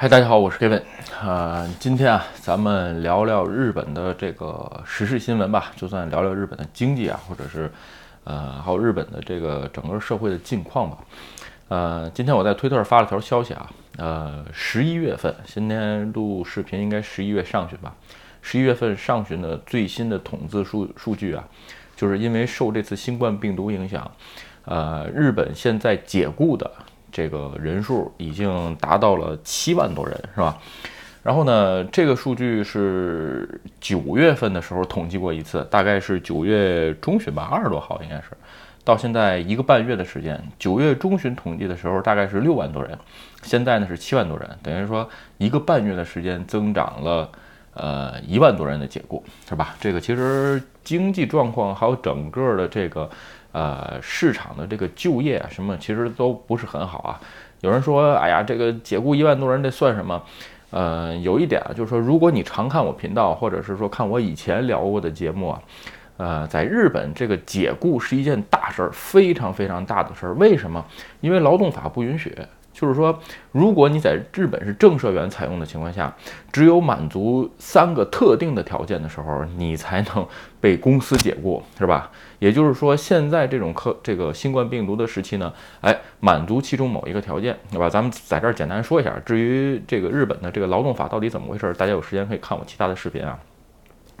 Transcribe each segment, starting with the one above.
嗨，大家好，我是 Kevin。呃，今天啊，咱们聊聊日本的这个时事新闻吧，就算聊聊日本的经济啊，或者是呃，还有日本的这个整个社会的近况吧。呃，今天我在推特发了条消息啊，呃，十一月份，今天录视频应该十一月上旬吧，十一月份上旬的最新的统计数数据啊，就是因为受这次新冠病毒影响，呃，日本现在解雇的。这个人数已经达到了七万多人，是吧？然后呢，这个数据是九月份的时候统计过一次，大概是九月中旬吧，二十多号应该是。到现在一个半月的时间，九月中旬统计的时候大概是六万多人，现在呢是七万多人，等于说一个半月的时间增长了呃一万多人的解雇，是吧？这个其实经济状况还有整个的这个。呃，市场的这个就业啊，什么其实都不是很好啊。有人说，哎呀，这个解雇一万多人，这算什么？呃，有一点啊，就是说，如果你常看我频道，或者是说看我以前聊过的节目啊，呃，在日本这个解雇是一件大事儿，非常非常大的事儿。为什么？因为劳动法不允许。就是说，如果你在日本是正社员采用的情况下，只有满足三个特定的条件的时候，你才能被公司解雇，是吧？也就是说，现在这种科这个新冠病毒的时期呢，哎，满足其中某一个条件，对吧？咱们在这儿简单说一下。至于这个日本的这个劳动法到底怎么回事，大家有时间可以看我其他的视频啊。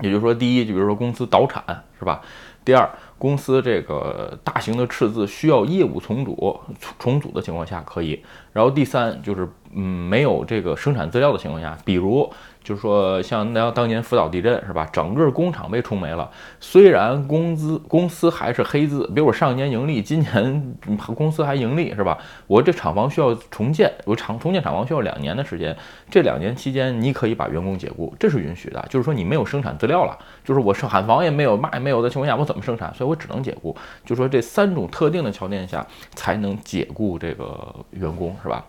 也就是说，第一，就比如说公司倒产，是吧？第二，公司这个大型的赤字需要业务重组重组的情况下可以。然后第三就是，嗯，没有这个生产资料的情况下，比如。就是说，像那当年福岛地震是吧？整个工厂被冲没了。虽然工资公司还是黑字，比如我上一年盈利，今年 公司还盈利是吧？我这厂房需要重建，我厂重建厂房需要两年的时间。这两年期间，你可以把员工解雇，这是允许的。就是说你没有生产资料了，就是我是厂房也没有，嘛也没有的情况下，我怎么生产？所以我只能解雇。就说这三种特定的条件下才能解雇这个员工是吧？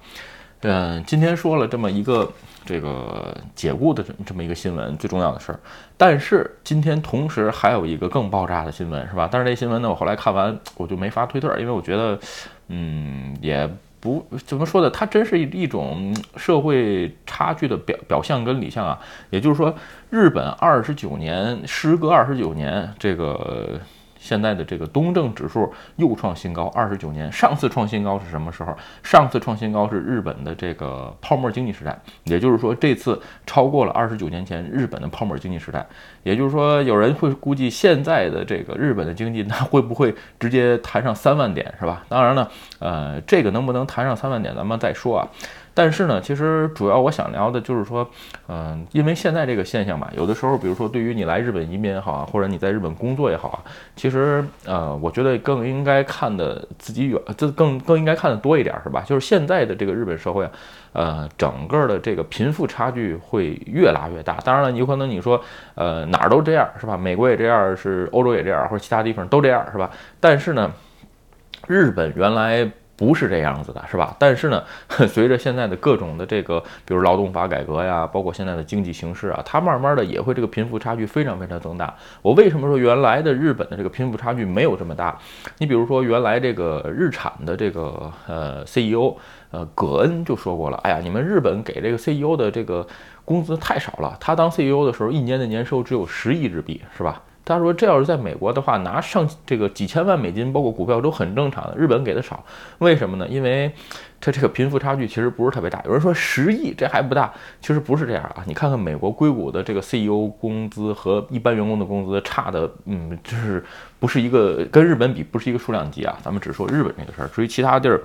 嗯，今天说了这么一个。这个解雇的这这么一个新闻，最重要的事儿。但是今天同时还有一个更爆炸的新闻，是吧？但是这新闻呢，我后来看完我就没发推特，因为我觉得，嗯，也不怎么说的，它真是一一种社会差距的表表象跟理象啊。也就是说，日本二十九年，时隔二十九年，这个。现在的这个东证指数又创新高，二十九年，上次创新高是什么时候？上次创新高是日本的这个泡沫经济时代，也就是说这次超过了二十九年前日本的泡沫经济时代。也就是说，有人会估计现在的这个日本的经济，那会不会直接弹上三万点，是吧？当然呢，呃，这个能不能弹上三万点，咱们再说啊。但是呢，其实主要我想聊的就是说，嗯，因为现在这个现象吧，有的时候，比如说对于你来日本移民也好啊，或者你在日本工作也好啊，其实呃，我觉得更应该看的自己远，这更更应该看的多一点，是吧？就是现在的这个日本社会啊，呃，整个的这个贫富差距会越拉越大。当然了，有可能你说，呃，哪儿都这样，是吧？美国也这样，是欧洲也这样，或者其他地方都这样，是吧？但是呢，日本原来。不是这样子的，是吧？但是呢，随着现在的各种的这个，比如劳动法改革呀，包括现在的经济形势啊，它慢慢的也会这个贫富差距非常非常增大。我为什么说原来的日本的这个贫富差距没有这么大？你比如说原来这个日产的这个呃 CEO 呃葛恩就说过了，哎呀，你们日本给这个 CEO 的这个工资太少了，他当 CEO 的时候一年的年收只有十亿日币，是吧？他说：“这要是在美国的话，拿上这个几千万美金，包括股票都很正常的。日本给的少，为什么呢？因为它这个贫富差距其实不是特别大。有人说十亿这还不大，其实不是这样啊。你看看美国硅谷的这个 CEO 工资和一般员工的工资差的，嗯，就是不是一个跟日本比不是一个数量级啊。咱们只说日本这个事儿，至于其他地儿。”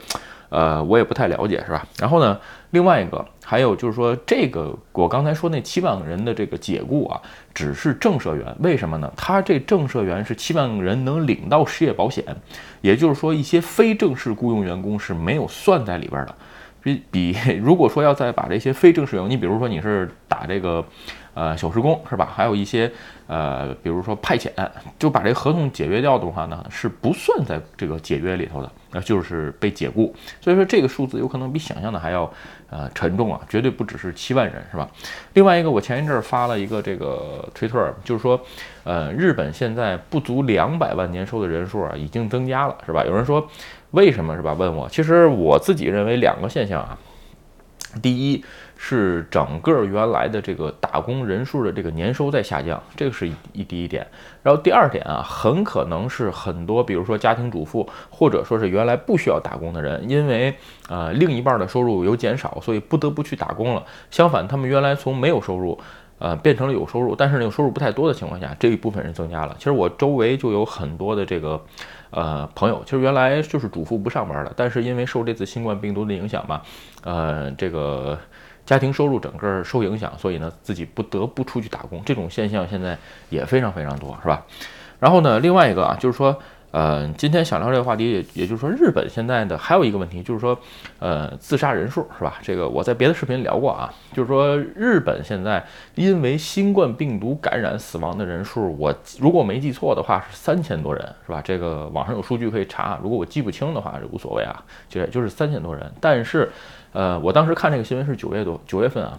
呃，我也不太了解，是吧？然后呢，另外一个还有就是说，这个我刚才说那七万人的这个解雇啊，只是正社员，为什么呢？他这正社员是七万个人能领到失业保险，也就是说，一些非正式雇佣员工是没有算在里边的。比比，如果说要再把这些非正式员工，你比如说你是打这个。呃，小时工是吧？还有一些呃，比如说派遣，就把这个合同解约掉的话呢，是不算在这个解约里头的，那就是被解雇。所以说这个数字有可能比想象的还要呃沉重啊，绝对不只是七万人是吧？另外一个，我前一阵发了一个这个推特，就是说，呃，日本现在不足两百万年收的人数啊，已经增加了是吧？有人说为什么是吧？问我，其实我自己认为两个现象啊。第一是整个原来的这个打工人数的这个年收在下降，这个是一第一点。然后第二点啊，很可能是很多，比如说家庭主妇，或者说是原来不需要打工的人，因为呃另一半的收入有减少，所以不得不去打工了。相反，他们原来从没有收入，呃变成了有收入，但是那个收入不太多的情况下，这一部分人增加了。其实我周围就有很多的这个。呃，朋友，其实原来就是主妇不上班了，但是因为受这次新冠病毒的影响嘛，呃，这个家庭收入整个受影响，所以呢，自己不得不出去打工，这种现象现在也非常非常多，是吧？然后呢，另外一个啊，就是说。呃，今天想聊这个话题，也也就是说，日本现在的还有一个问题，就是说，呃，自杀人数是吧？这个我在别的视频聊过啊，就是说，日本现在因为新冠病毒感染死亡的人数，我如果没记错的话是三千多人，是吧？这个网上有数据可以查，如果我记不清的话，这无所谓啊，就也就是三千多人。但是，呃，我当时看这个新闻是九月多九月份啊，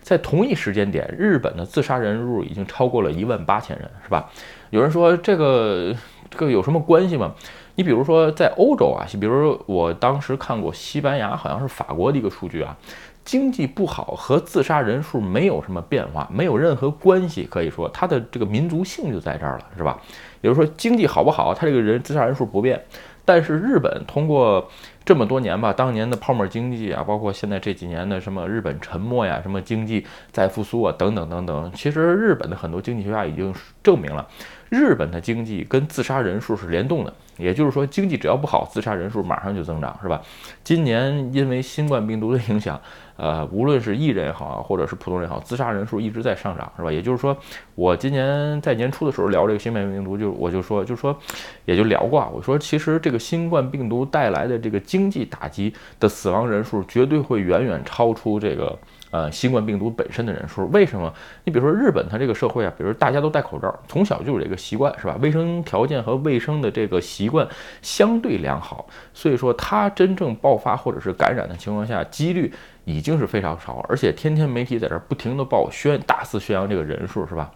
在同一时间点，日本的自杀人数已经超过了一万八千人，是吧？有人说这个。这个有什么关系吗？你比如说在欧洲啊，比如我当时看过西班牙，好像是法国的一个数据啊，经济不好和自杀人数没有什么变化，没有任何关系，可以说它的这个民族性就在这儿了，是吧？也就是说经济好不好，他这个人自杀人数不变。但是日本通过这么多年吧，当年的泡沫经济啊，包括现在这几年的什么日本沉没呀，什么经济在复苏啊，等等等等，其实日本的很多经济学家已经证明了。日本的经济跟自杀人数是联动的，也就是说，经济只要不好，自杀人数马上就增长，是吧？今年因为新冠病毒的影响，呃，无论是艺人也好，或者是普通人也好，自杀人数一直在上涨，是吧？也就是说，我今年在年初的时候聊这个新冠病毒，就我就说，就说，也就聊过啊，我说，其实这个新冠病毒带来的这个经济打击的死亡人数，绝对会远远超出这个。呃，新冠病毒本身的人数，为什么？你比如说日本，它这个社会啊，比如大家都戴口罩，从小就有这个习惯，是吧？卫生条件和卫生的这个习惯相对良好，所以说它真正爆发或者是感染的情况下，几率已经是非常少，而且天天媒体在这不停的报宣，大肆宣扬这个人数，是吧？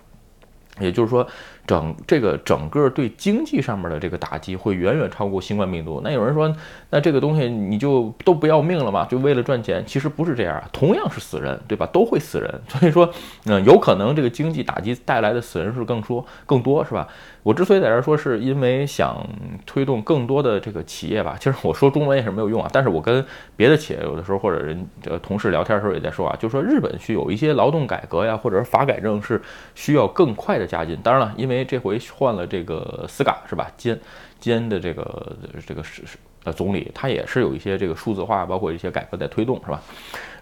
也就是说。整这个整个对经济上面的这个打击会远远超过新冠病毒。那有人说，那这个东西你就都不要命了吗？就为了赚钱？其实不是这样，同样是死人，对吧？都会死人。所以说，嗯，有可能这个经济打击带来的死人数更说更多，是吧？我之所以在这说，是因为想推动更多的这个企业吧。其实我说中文也是没有用啊。但是我跟别的企业有的时候或者人呃同事聊天的时候也在说啊，就说日本需有一些劳动改革呀，或者是法改正是需要更快的加进。当然了，因为这回换了这个斯嘎是吧？兼兼的这个这个是是呃总理，他也是有一些这个数字化，包括一些改革在推动是吧？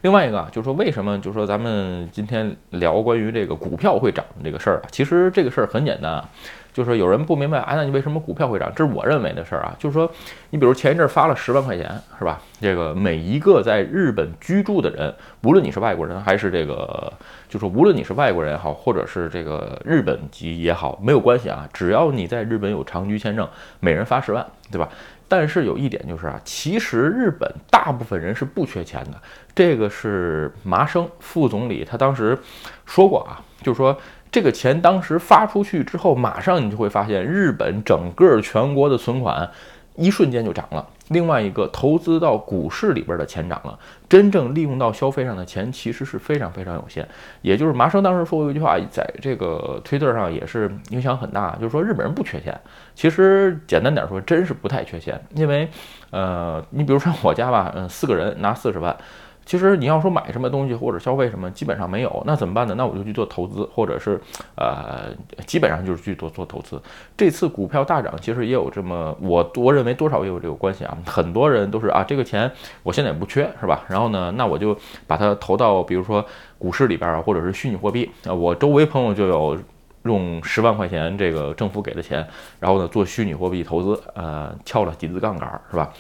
另外一个啊，就是说为什么就是说咱们今天聊关于这个股票会涨这个事儿啊？其实这个事儿很简单啊。就是说有人不明白啊，那你为什么股票会涨？这是我认为的事儿啊。就是说，你比如前一阵发了十万块钱，是吧？这个每一个在日本居住的人，无论你是外国人还是这个，就是无论你是外国人也好，或者是这个日本籍也好，没有关系啊。只要你在日本有长居签证，每人发十万，对吧？但是有一点就是啊，其实日本大部分人是不缺钱的。这个是麻生副总理他当时说过啊，就是说。这个钱当时发出去之后，马上你就会发现，日本整个全国的存款一瞬间就涨了。另外一个，投资到股市里边的钱涨了，真正利用到消费上的钱其实是非常非常有限。也就是麻生当时说过一句话，在这个推特上也是影响很大，就是说日本人不缺钱。其实简单点说，真是不太缺钱。因为，呃，你比如说我家吧，嗯，四个人拿四十万。其实你要说买什么东西或者消费什么，基本上没有，那怎么办呢？那我就去做投资，或者是，呃，基本上就是去做做投资。这次股票大涨，其实也有这么我我认为多少也有这个关系啊。很多人都是啊，这个钱我现在也不缺，是吧？然后呢，那我就把它投到比如说股市里边啊，或者是虚拟货币啊。我周围朋友就有用十万块钱这个政府给的钱，然后呢做虚拟货币投资，呃，撬了几次杠杆，是吧？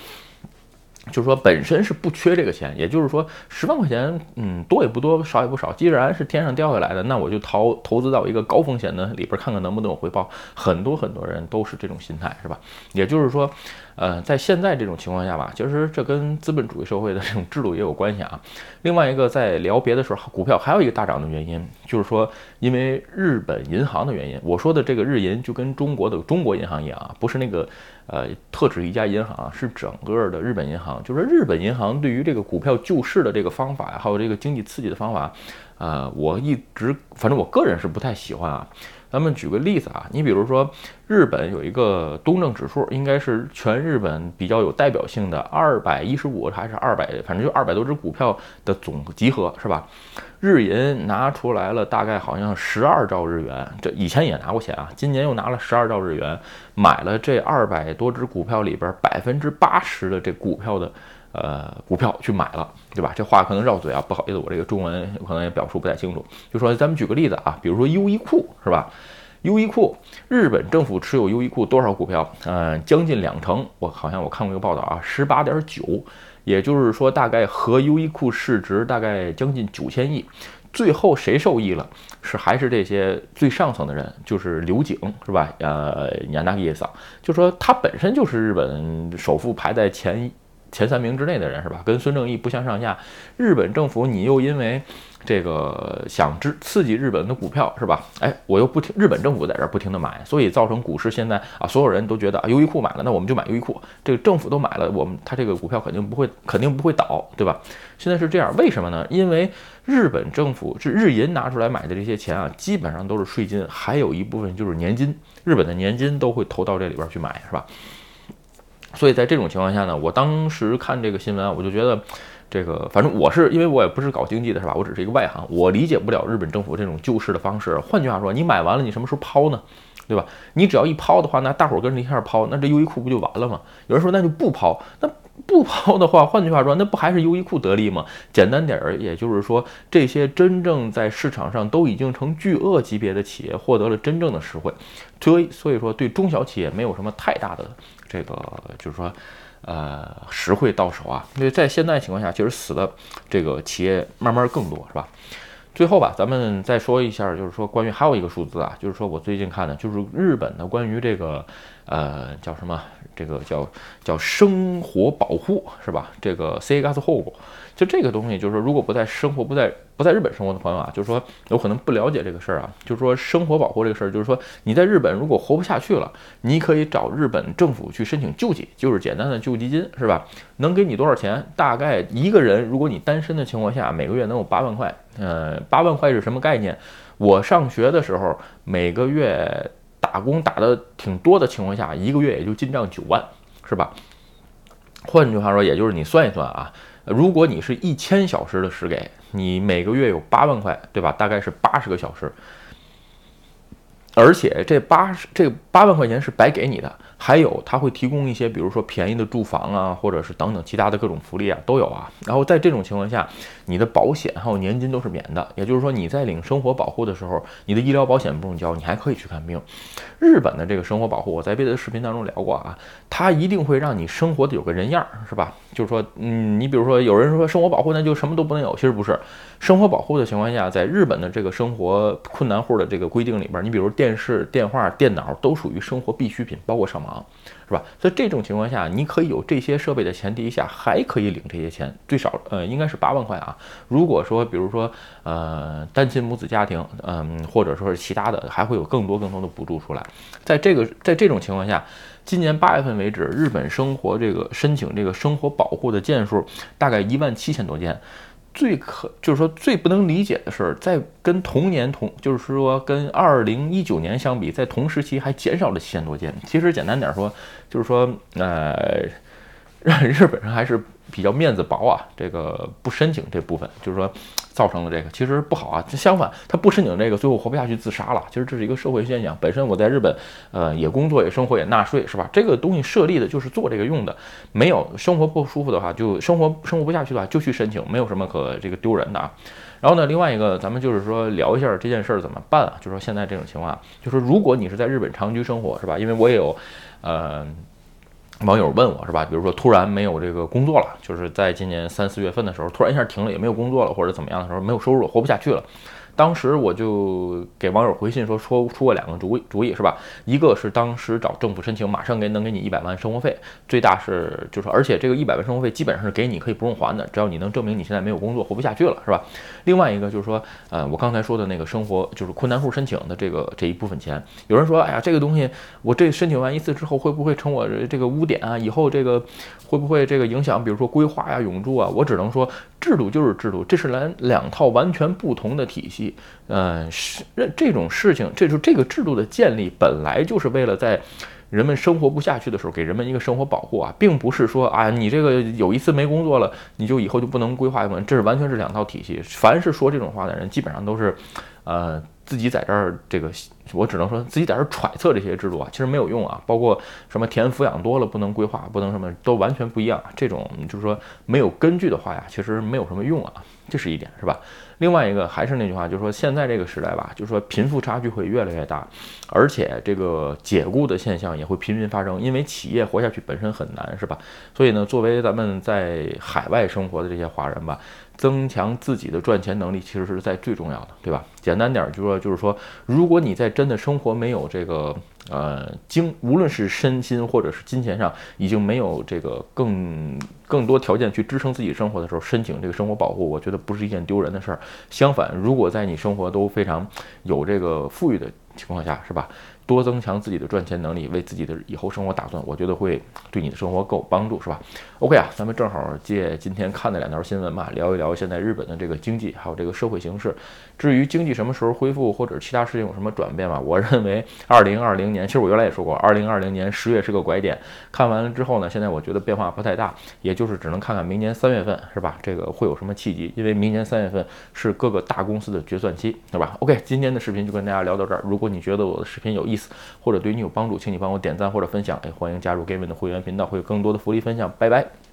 就是说本身是不缺这个钱，也就是说十万块钱，嗯，多也不多，少也不少。既然是天上掉下来的，那我就投投资到一个高风险的里边，看看能不能有回报。很多很多人都是这种心态，是吧？也就是说，呃，在现在这种情况下吧，其实这跟资本主义社会的这种制度也有关系啊。另外一个，在聊别的时候，股票还有一个大涨的原因，就是说因为日本银行的原因。我说的这个日银就跟中国的中国银行一样啊，不是那个呃特指一家银行，是整个的日本银行。就是日本银行对于这个股票救市的这个方法呀，还有这个经济刺激的方法，呃，我一直反正我个人是不太喜欢啊。咱们举个例子啊，你比如说日本有一个东证指数，应该是全日本比较有代表性的二百一十五还是二百，反正就二百多只股票的总集合，是吧？日银拿出来了大概好像十二兆日元，这以前也拿过钱啊，今年又拿了十二兆日元，买了这二百多只股票里边百分之八十的这股票的。呃，股票去买了，对吧？这话可能绕嘴啊，不好意思，我这个中文可能也表述不太清楚。就说咱们举个例子啊，比如说优衣库是吧？优衣库，日本政府持有优衣库多少股票？嗯，将近两成。我好像我看过一个报道啊，十八点九，也就是说大概和优衣库市值大概将近九千亿。最后谁受益了？是还是这些最上层的人，就是刘景是吧？呃，亚纳伊桑，就说他本身就是日本首富排在前。前三名之内的人是吧？跟孙正义不相上下。日本政府，你又因为这个想支刺激日本的股票是吧？哎，我又不停，日本政府在这儿不停的买，所以造成股市现在啊，所有人都觉得啊，优衣库买了，那我们就买优衣库。这个政府都买了，我们他这个股票肯定不会，肯定不会倒，对吧？现在是这样，为什么呢？因为日本政府是日银拿出来买的这些钱啊，基本上都是税金，还有一部分就是年金，日本的年金都会投到这里边去买，是吧？所以在这种情况下呢，我当时看这个新闻啊，我就觉得，这个反正我是因为我也不是搞经济的，是吧？我只是一个外行，我理解不了日本政府这种救市的方式。换句话说，你买完了，你什么时候抛呢？对吧？你只要一抛的话，那大伙儿跟着一下抛，那这优衣库不就完了吗？有人说那就不抛，那不抛的话，换句话说，那不还是优衣库得利吗？简单点儿，也就是说，这些真正在市场上都已经成巨鳄级别的企业获得了真正的实惠，所以所以说对中小企业没有什么太大的。这个就是说，呃，实惠到手啊。因为在现在情况下，其实死的这个企业慢慢更多，是吧？最后吧，咱们再说一下，就是说关于还有一个数字啊，就是说我最近看的，就是日本的关于这个，呃，叫什么？这个叫叫生活保护，是吧？这个 C gas hole。就这个东西，就是说，如果不在生活不在不在日本生活的朋友啊，就是说有可能不了解这个事儿啊。就是说，生活保护这个事儿，就是说你在日本如果活不下去了，你可以找日本政府去申请救济，就是简单的救济金，是吧？能给你多少钱？大概一个人，如果你单身的情况下，每个月能有八万块。呃，八万块是什么概念？我上学的时候，每个月打工打的挺多的情况下，一个月也就进账九万，是吧？换句话说，也就是你算一算啊。如果你是一千小时的时给，你每个月有八万块，对吧？大概是八十个小时，而且这八十这八万块钱是白给你的。还有，他会提供一些，比如说便宜的住房啊，或者是等等其他的各种福利啊，都有啊。然后在这种情况下，你的保险还有年金都是免的，也就是说你在领生活保护的时候，你的医疗保险不用交，你还可以去看病。日本的这个生活保护，我在别的视频当中聊过啊，它一定会让你生活的有个人样，是吧？就是说，嗯，你比如说有人说生活保护那就什么都不能有，其实不是。生活保护的情况下，在日本的这个生活困难户的这个规定里边，你比如电视、电话、电脑都属于生活必需品，包括上啊，是吧？在这种情况下，你可以有这些设备的前提下，还可以领这些钱，最少呃应该是八万块啊。如果说比如说呃单亲母子家庭，嗯，或者说是其他的，还会有更多更多的补助出来。在这个在这种情况下，今年八月份为止，日本生活这个申请这个生活保护的件数大概一万七千多件。最可就是说最不能理解的是，在跟同年同就是说跟二零一九年相比，在同时期还减少了七千多件。其实简单点说，就是说呃，日本人还是。比较面子薄啊，这个不申请这部分，就是说造成了这个其实不好啊。相反，他不申请这个，最后活不下去自杀了。其实这是一个社会现象。本身我在日本，呃，也工作也生活也纳税，是吧？这个东西设立的就是做这个用的。没有生活不舒服的话，就生活生活不下去的话，就去申请，没有什么可这个丢人的啊。然后呢，另外一个咱们就是说聊一下这件事儿怎么办啊？就是说现在这种情况，就说如果你是在日本长居生活，是吧？因为我也有，呃。网友问我是吧？比如说突然没有这个工作了，就是在今年三四月份的时候，突然一下停了，也没有工作了，或者怎么样的时候没有收入，活不下去了。当时我就给网友回信说，说出过两个主意，主意是吧？一个是当时找政府申请，马上给能给你一百万生活费，最大是就是，而且这个一百万生活费基本上是给你可以不用还的，只要你能证明你现在没有工作，活不下去了，是吧？另外一个就是说，呃，我刚才说的那个生活就是困难户申请的这个这一部分钱，有人说，哎呀，这个东西我这申请完一次之后，会不会成我这个污点啊？以后这个会不会这个影响，比如说规划呀、永住啊？我只能说，制度就是制度，这是两两套完全不同的体系。嗯，是这种事情，这就这个制度的建立本来就是为了在人们生活不下去的时候给人们一个生活保护啊，并不是说啊，你这个有一次没工作了，你就以后就不能规划这是完全是两套体系。凡是说这种话的人，基本上都是，呃，自己在这儿这个，我只能说自己在这儿揣测这些制度啊，其实没有用啊。包括什么田抚养多了不能规划，不能什么都完全不一样。这种就是说没有根据的话呀，其实没有什么用啊。这是一点，是吧？另外一个还是那句话，就是说现在这个时代吧，就是说贫富差距会越来越大，而且这个解雇的现象也会频频发生，因为企业活下去本身很难，是吧？所以呢，作为咱们在海外生活的这些华人吧，增强自己的赚钱能力，其实是在最重要的，对吧？简单点儿就说，就是说，如果你在真的生活没有这个。呃，经无论是身心或者是金钱上，已经没有这个更更多条件去支撑自己生活的时候，申请这个生活保护，我觉得不是一件丢人的事儿。相反，如果在你生活都非常有这个富裕的情况下，是吧？多增强自己的赚钱能力，为自己的以后生活打算，我觉得会对你的生活更有帮助，是吧？OK 啊，咱们正好借今天看的两条新闻嘛，聊一聊现在日本的这个经济，还有这个社会形势。至于经济什么时候恢复，或者其他事情有什么转变嘛？我认为二零二零年，其实我原来也说过，二零二零年十月是个拐点。看完了之后呢，现在我觉得变化不太大，也就是只能看看明年三月份，是吧？这个会有什么契机？因为明年三月份是各个大公司的决算期，对吧？OK，今天的视频就跟大家聊到这儿。如果你觉得我的视频有意或者对你有帮助，请你帮我点赞或者分享。哎，欢迎加入 Gavin 的会员频道，会有更多的福利分享。拜拜。